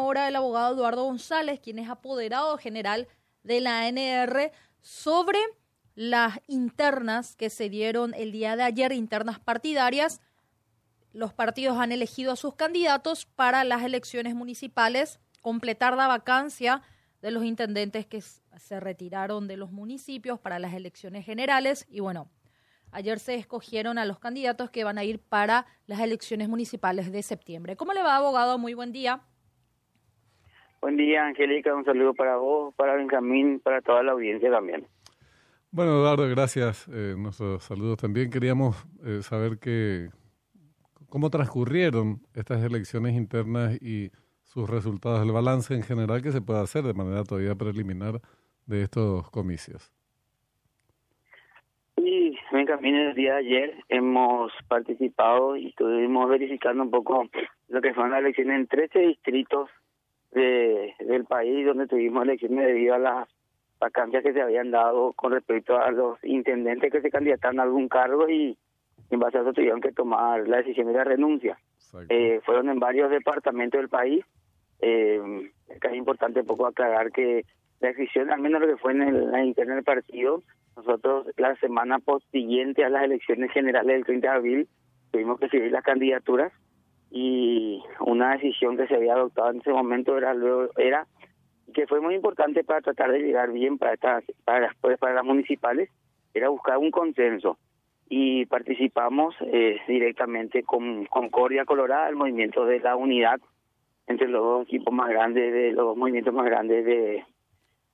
ahora el abogado Eduardo González, quien es apoderado general de la ANR, sobre las internas que se dieron el día de ayer, internas partidarias. Los partidos han elegido a sus candidatos para las elecciones municipales, completar la vacancia de los intendentes que se retiraron de los municipios para las elecciones generales y bueno, ayer se escogieron a los candidatos que van a ir para las elecciones municipales de septiembre. ¿Cómo le va, abogado? Muy buen día. Buen día, Angélica. Un saludo para vos, para Benjamín, para toda la audiencia también. Bueno, Eduardo, gracias. Eh, nuestros saludos también. Queríamos eh, saber que, cómo transcurrieron estas elecciones internas y sus resultados, el balance en general que se puede hacer de manera todavía preliminar de estos comicios. Sí, Benjamín, el día de ayer hemos participado y estuvimos verificando un poco lo que fueron las elecciones en 13 distritos de, del país donde tuvimos elecciones debido a las vacancias que se habían dado con respecto a los intendentes que se candidataron a algún cargo y en base a eso tuvieron que tomar la decisión de la renuncia. Eh, fueron en varios departamentos del país. Eh, es importante un poco aclarar que la decisión, al menos lo que fue en la interna del partido, nosotros la semana post siguiente a las elecciones generales del 30 de abril tuvimos que seguir las candidaturas y una decisión que se había adoptado en ese momento era era que fue muy importante para tratar de llegar bien para estas para las pues, para las municipales era buscar un consenso y participamos eh, directamente con Concordia Colorada el movimiento de la unidad entre los dos equipos más grandes, de los dos movimientos más grandes de,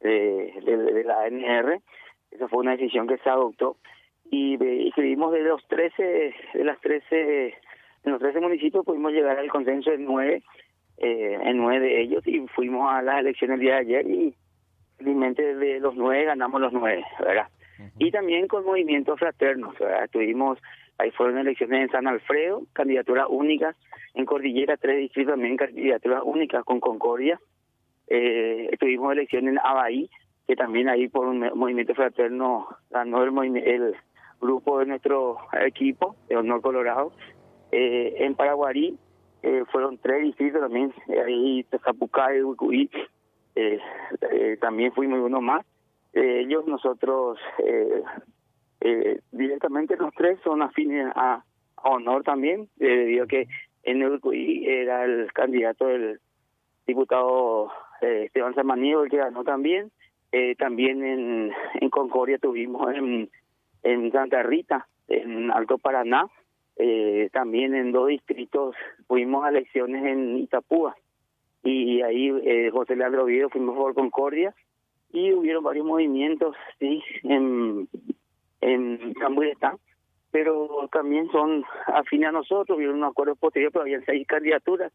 de, la ANR. Esa fue una decisión que se adoptó. Y escribimos de los 13, de las 13, de los 13 municipios pudimos llegar al consenso en nueve, eh, en nueve de ellos y fuimos a las elecciones el día de ayer y felizmente de los nueve ganamos los nueve, ¿verdad? Y también con movimientos fraternos, ¿verdad? Estuvimos Ahí fueron elecciones en San Alfredo, candidaturas únicas. En Cordillera, tres distritos también candidaturas únicas con Concordia. Eh, tuvimos elecciones en Abaí, que también ahí por un movimiento fraterno ganó el, el grupo de nuestro equipo de Honor Colorado. Eh, en Paraguarí eh, fueron tres distritos también, ahí Tezapucay, Ucuí, eh, eh, también fuimos uno más. ellos nosotros eh, eh, directamente los tres son afines a, honor también, eh, debido a que en Uruguay era el candidato del diputado eh, Esteban Samanío el que ganó también. Eh, también en, en Concordia tuvimos en, en Santa Rita, en Alto Paraná, eh, también en dos distritos fuimos a elecciones en Itapúa. Y ahí eh, José Leandro Vido fuimos por Concordia. Y hubieron varios movimientos sí en en está pero también son afines a nosotros, vieron un acuerdo posterior, pero habían seis candidaturas,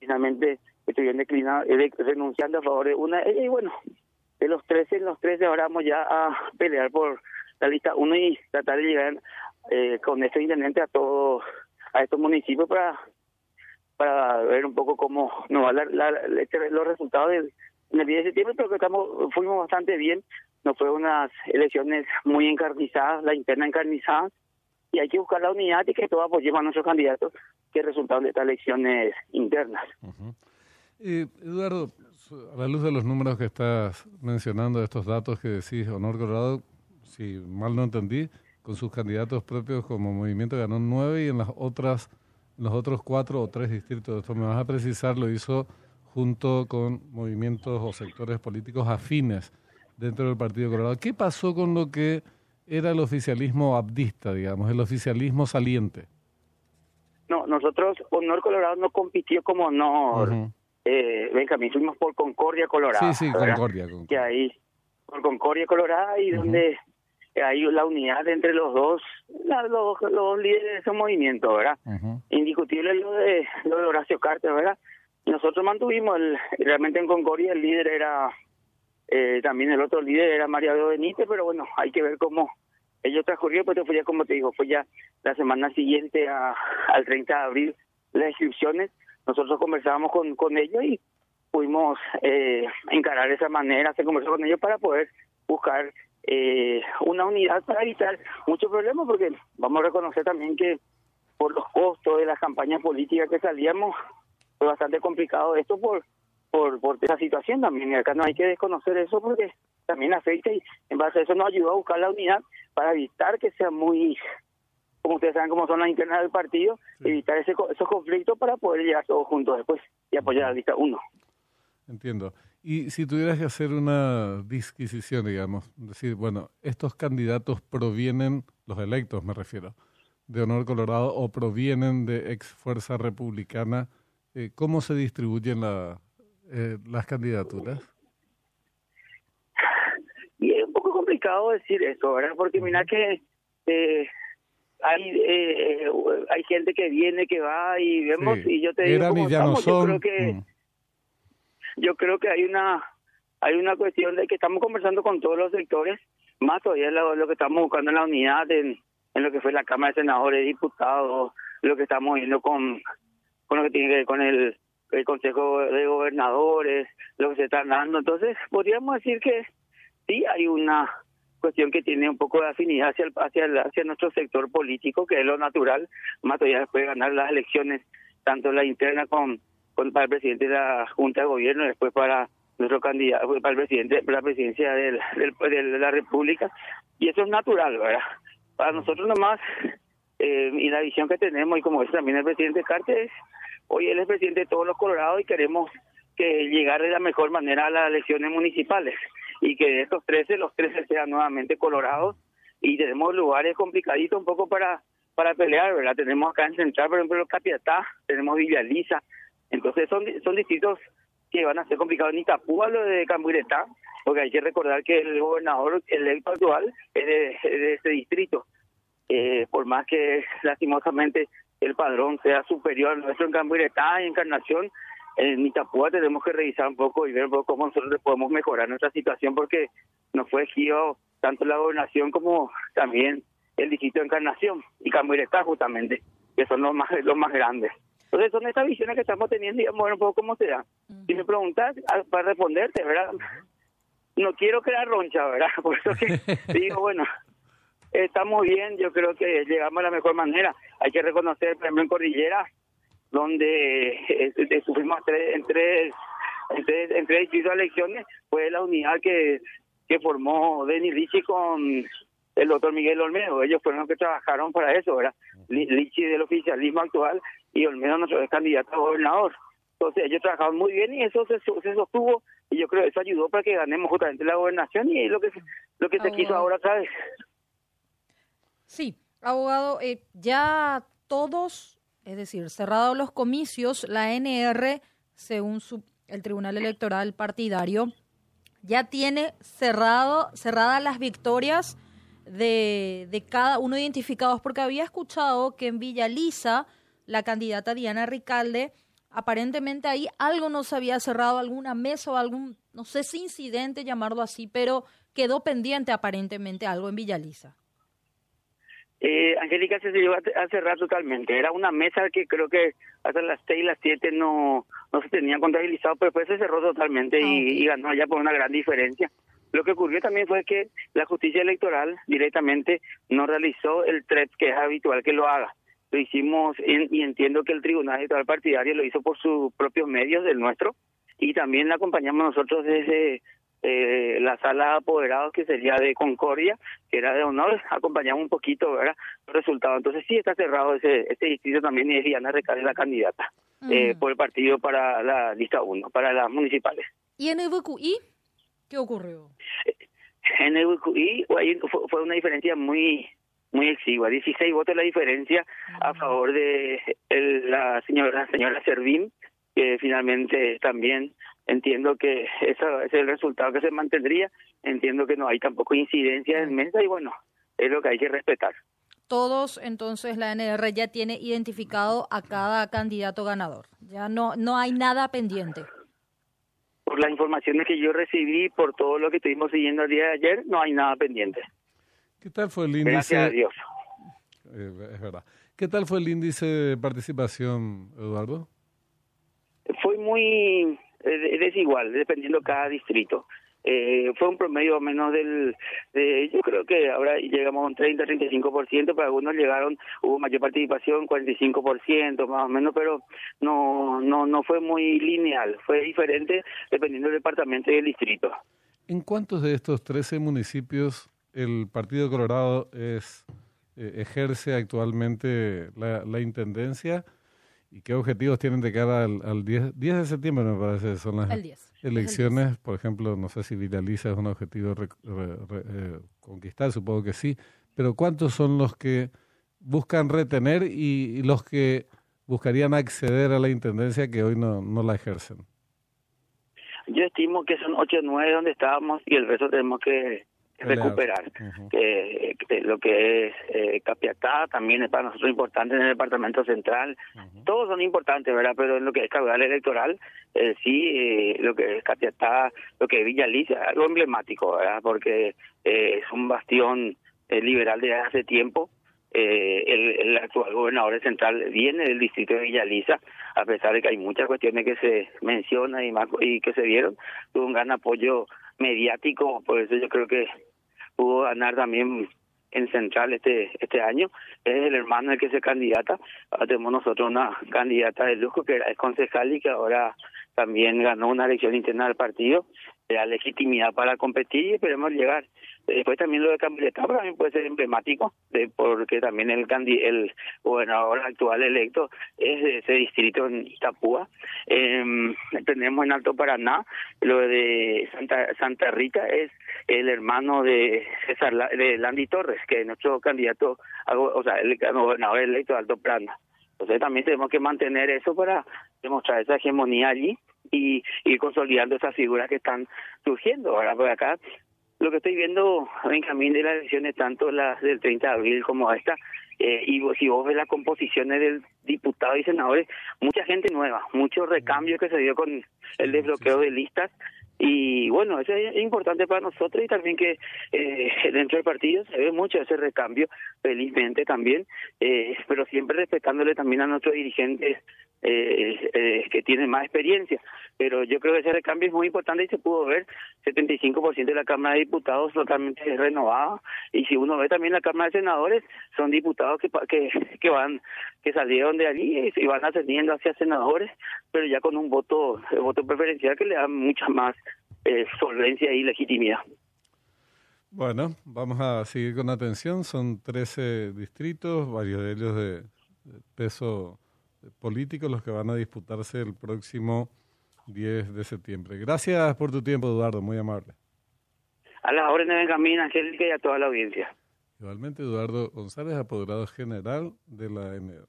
finalmente estuvieron declinando, eh, renunciando a favor de una, y bueno, de los 13, los 13 ahora vamos ya a pelear por la lista uno y tratar de llegar eh, con este intendente a todos, a estos municipios para para ver un poco cómo nos va la, este, los resultados del, en el día de septiembre, pero que estamos, fuimos bastante bien no fue unas elecciones muy encarnizadas, la interna encarnizada, y hay que buscar la unidad y que todos apoyemos a nuestros candidatos que resultaron de estas elecciones internas. Eduardo, a la luz de los números que estás mencionando, estos datos que decís, Honor Colorado, si mal no entendí, con sus candidatos propios como movimiento ganó nueve y en las otras, los otros cuatro o tres distritos, esto me vas a precisar, lo hizo junto con movimientos o sectores políticos afines dentro del Partido Colorado. ¿Qué pasó con lo que era el oficialismo abdista, digamos, el oficialismo saliente? No, nosotros, Honor Colorado no compitió como Honor. eh, Benjamín, fuimos por Concordia Colorado. Sí, sí, Concordia. Que ahí, por Concordia Colorado, y donde hay la unidad entre los dos, los, los líderes de ese movimiento, ¿verdad? Indiscutible lo de, lo de Horacio Carter, ¿verdad? Nosotros mantuvimos, el, realmente en Concordia el líder era eh, también el otro líder era María Benítez, pero bueno, hay que ver cómo ello transcurrió, pero fue ya como te digo, fue ya la semana siguiente a, al 30 de abril las inscripciones. Nosotros conversábamos con, con ellos y pudimos eh, encarar esa manera, se conversó con ellos para poder buscar eh, una unidad para evitar muchos problemas, porque vamos a reconocer también que por los costos de las campañas políticas que salíamos, fue bastante complicado esto por por, por esa situación también. Y acá no hay que desconocer eso porque también afecta y en base a eso nos ayudó a buscar la unidad para evitar que sea muy, como ustedes saben cómo son las internas del partido, evitar ese, esos conflictos para poder llegar todos juntos después y apoyar a la lista 1. Entiendo. Y si tuvieras que hacer una disquisición, digamos, decir, bueno, estos candidatos provienen, los electos me refiero, de Honor Colorado o provienen de ex Fuerza Republicana, eh, ¿cómo se distribuyen la, eh, las candidaturas? Y es un poco complicado decir eso, ¿verdad? Porque mira que eh, hay eh, hay gente que viene, que va y vemos, y yo te digo, estamos, yo creo que mm. Yo creo que hay una hay una cuestión de que estamos conversando con todos los sectores, más todavía lo, lo que estamos buscando en la unidad, en, en lo que fue la Cámara de Senadores, Diputados, lo que estamos viendo con, con lo que tiene que ver con el el Consejo de Gobernadores, lo que se está dando. Entonces, podríamos decir que sí hay una cuestión que tiene un poco de afinidad hacia hacia, hacia nuestro sector político, que es lo natural, más todavía después de ganar las elecciones, tanto la interna con para el presidente de la Junta de Gobierno, después para nuestro candidato, para el presidente, para la presidencia del, de la República, y eso es natural, ¿verdad? Para nosotros nomás, eh, y la visión que tenemos, y como dice también el presidente Carter, es Hoy él es presidente de todos los colorados y queremos que llegar de la mejor manera a las elecciones municipales y que de estos 13, los 13 sean nuevamente colorados y tenemos lugares complicaditos un poco para para pelear, ¿verdad? Tenemos acá en Central, por ejemplo, Capiatá, tenemos Villaliza, entonces son son distritos que van a ser complicados. Ni Itapúa, lo de Cambuiretá, porque hay que recordar que el gobernador electo actual es de, de ese distrito. Eh, por más que lastimosamente el padrón sea superior al nuestro en Cambuiretá y Encarnación, en Itapúa tenemos que revisar un poco y ver un poco cómo nosotros podemos mejorar nuestra situación porque nos fue elegido tanto la gobernación como también el distrito de Encarnación y Cambuiretá justamente, que son los más los más grandes. Entonces son estas visiones que estamos teniendo y vamos a ver un poco cómo se da. Si me preguntas, ah, para responderte, ¿verdad? No quiero crear roncha, ¿verdad? Por eso que digo, bueno, estamos bien, yo creo que llegamos a la mejor manera. Hay que reconocer, por ejemplo, en Cordillera, donde eh, sufrimos en tres, en tres, en tres elecciones, fue la unidad que, que formó Denis Lichi con el doctor Miguel Olmedo. Ellos fueron los que trabajaron para eso, ¿verdad? Lichi del oficialismo actual y Olmedo nuestro candidato a gobernador. Entonces ellos trabajaron muy bien y eso se, se sostuvo y yo creo que eso ayudó para que ganemos justamente la gobernación y lo que lo que se quiso ahora otra vez. Sí, abogado, eh, ya todos, es decir, cerrados los comicios, la NR, según su, el Tribunal Electoral Partidario, ya tiene cerrado, cerradas las victorias de, de cada uno identificados, porque había escuchado que en Villa Lisa, la candidata Diana Ricalde, aparentemente ahí algo no se había cerrado, alguna mesa o algún, no sé si incidente, llamarlo así, pero quedó pendiente aparentemente algo en Villaliza. Eh, Angélica se llevó a cerrar totalmente. Era una mesa que creo que hasta las seis y las siete no, no se tenía contabilizado, pero después se cerró totalmente y, ah, y, ganó allá por una gran diferencia. Lo que ocurrió también fue que la justicia electoral directamente no realizó el TREP que es habitual que lo haga. Lo hicimos y entiendo que el Tribunal Electoral Partidario lo hizo por sus propios medios, del nuestro, y también la acompañamos nosotros desde eh, la sala de apoderados que sería de Concordia, que era de honor, acompañamos un poquito, ¿verdad? El resultado. Entonces sí está cerrado ese, ese distrito también y es Diana Recalde la candidata eh, por el partido para la lista 1, para las municipales. ¿Y en el VQI qué ocurrió? En el VQI fue una diferencia muy muy exigua, 16 votos la diferencia a favor de la señora señora Servín, que finalmente también entiendo que ese es el resultado que se mantendría, entiendo que no hay tampoco incidencia en mesa y bueno, es lo que hay que respetar. Todos, entonces la NR ya tiene identificado a cada candidato ganador, ya no, no hay nada pendiente. Por las informaciones que yo recibí, por todo lo que estuvimos siguiendo el día de ayer, no hay nada pendiente. ¿Qué tal fue el índice? Gracias a Dios. Eh, es verdad. ¿Qué tal fue el índice de participación, Eduardo? Fue muy es desigual, dependiendo cada distrito. Eh, fue un promedio menos del, de, yo creo que ahora llegamos a un 30-35%, para algunos llegaron, hubo mayor participación, 45% más o menos, pero no, no, no fue muy lineal, fue diferente dependiendo del departamento y del distrito. ¿En cuántos de estos 13 municipios el Partido Colorado es eh, ejerce actualmente la intendencia? ¿Y qué objetivos tienen de cara al, al 10, 10 de septiembre, me parece? Son las elecciones. Por ejemplo, no sé si Vitaliza es un objetivo eh, conquistar, supongo que sí. Pero ¿cuántos son los que buscan retener y, los que buscarían acceder a la intendencia que hoy no, no la ejercen? Yo estimo que son 8 o 9 donde estábamos y el resto tenemos que recuperar. que, lo que es eh, Capiatá también es para nosotros importante en el departamento central. Todos son importantes, ¿verdad? Pero en lo que es caudal electoral, eh, sí, eh, lo que es Capiatá, lo que es Villa Alicia, algo emblemático, ¿verdad? Porque eh, es un bastión liberal de hace tiempo. el, el, actual gobernador central viene del distrito de Villa Lisa, a pesar de que hay muchas cuestiones que se mencionan y, más, y que se vieron, tuvo un gran apoyo mediático, por eso yo creo que pudo ganar también en Central este este año. Es el hermano el que se candidata. Ahora tenemos nosotros una candidata de lujo que es concejal y que ahora también ganó una elección interna del partido. La legitimidad para competir y esperemos llegar. Después también lo de Cambreta también puede ser emblemático, de, porque también el el gobernador actual electo es de ese distrito en Itapúa. Eh, tenemos en Alto Paraná, lo de Santa Santa Rita es el hermano de César de Landy Torres, que es nuestro candidato, o sea, el gobernador electo de Alto Paraná. Entonces también tenemos que mantener eso para demostrar esa hegemonía allí y ir consolidando esas figuras que están surgiendo. Ahora, por acá lo que estoy viendo, Benjamín, de las elecciones, tanto las del 30 de abril como esta, eh, y si vos ves las composiciones del diputado y senadores, mucha gente nueva, mucho recambio que se dio con el desbloqueo de listas, y bueno, eso es importante para nosotros y también que eh, dentro del partido se ve mucho ese recambio, felizmente también, eh, pero siempre respetándole también a nuestros dirigentes eh, eh, que tienen más experiencia. Pero yo creo que ese recambio es muy importante y se pudo ver, 75% de la Cámara de Diputados totalmente renovada y si uno ve también la Cámara de Senadores, son diputados que, que, que van que salieron de allí y van ascendiendo hacia senadores, pero ya con un voto voto preferencial que le da mucha más eh, solvencia y legitimidad. Bueno, vamos a seguir con atención. Son 13 distritos, varios de ellos de peso políticos los que van a disputarse el próximo 10 de septiembre. Gracias por tu tiempo, Eduardo, muy amable. A las órdenes de Benjamín, Angélica y a toda la audiencia. Igualmente, Eduardo González, apoderado general de la NR.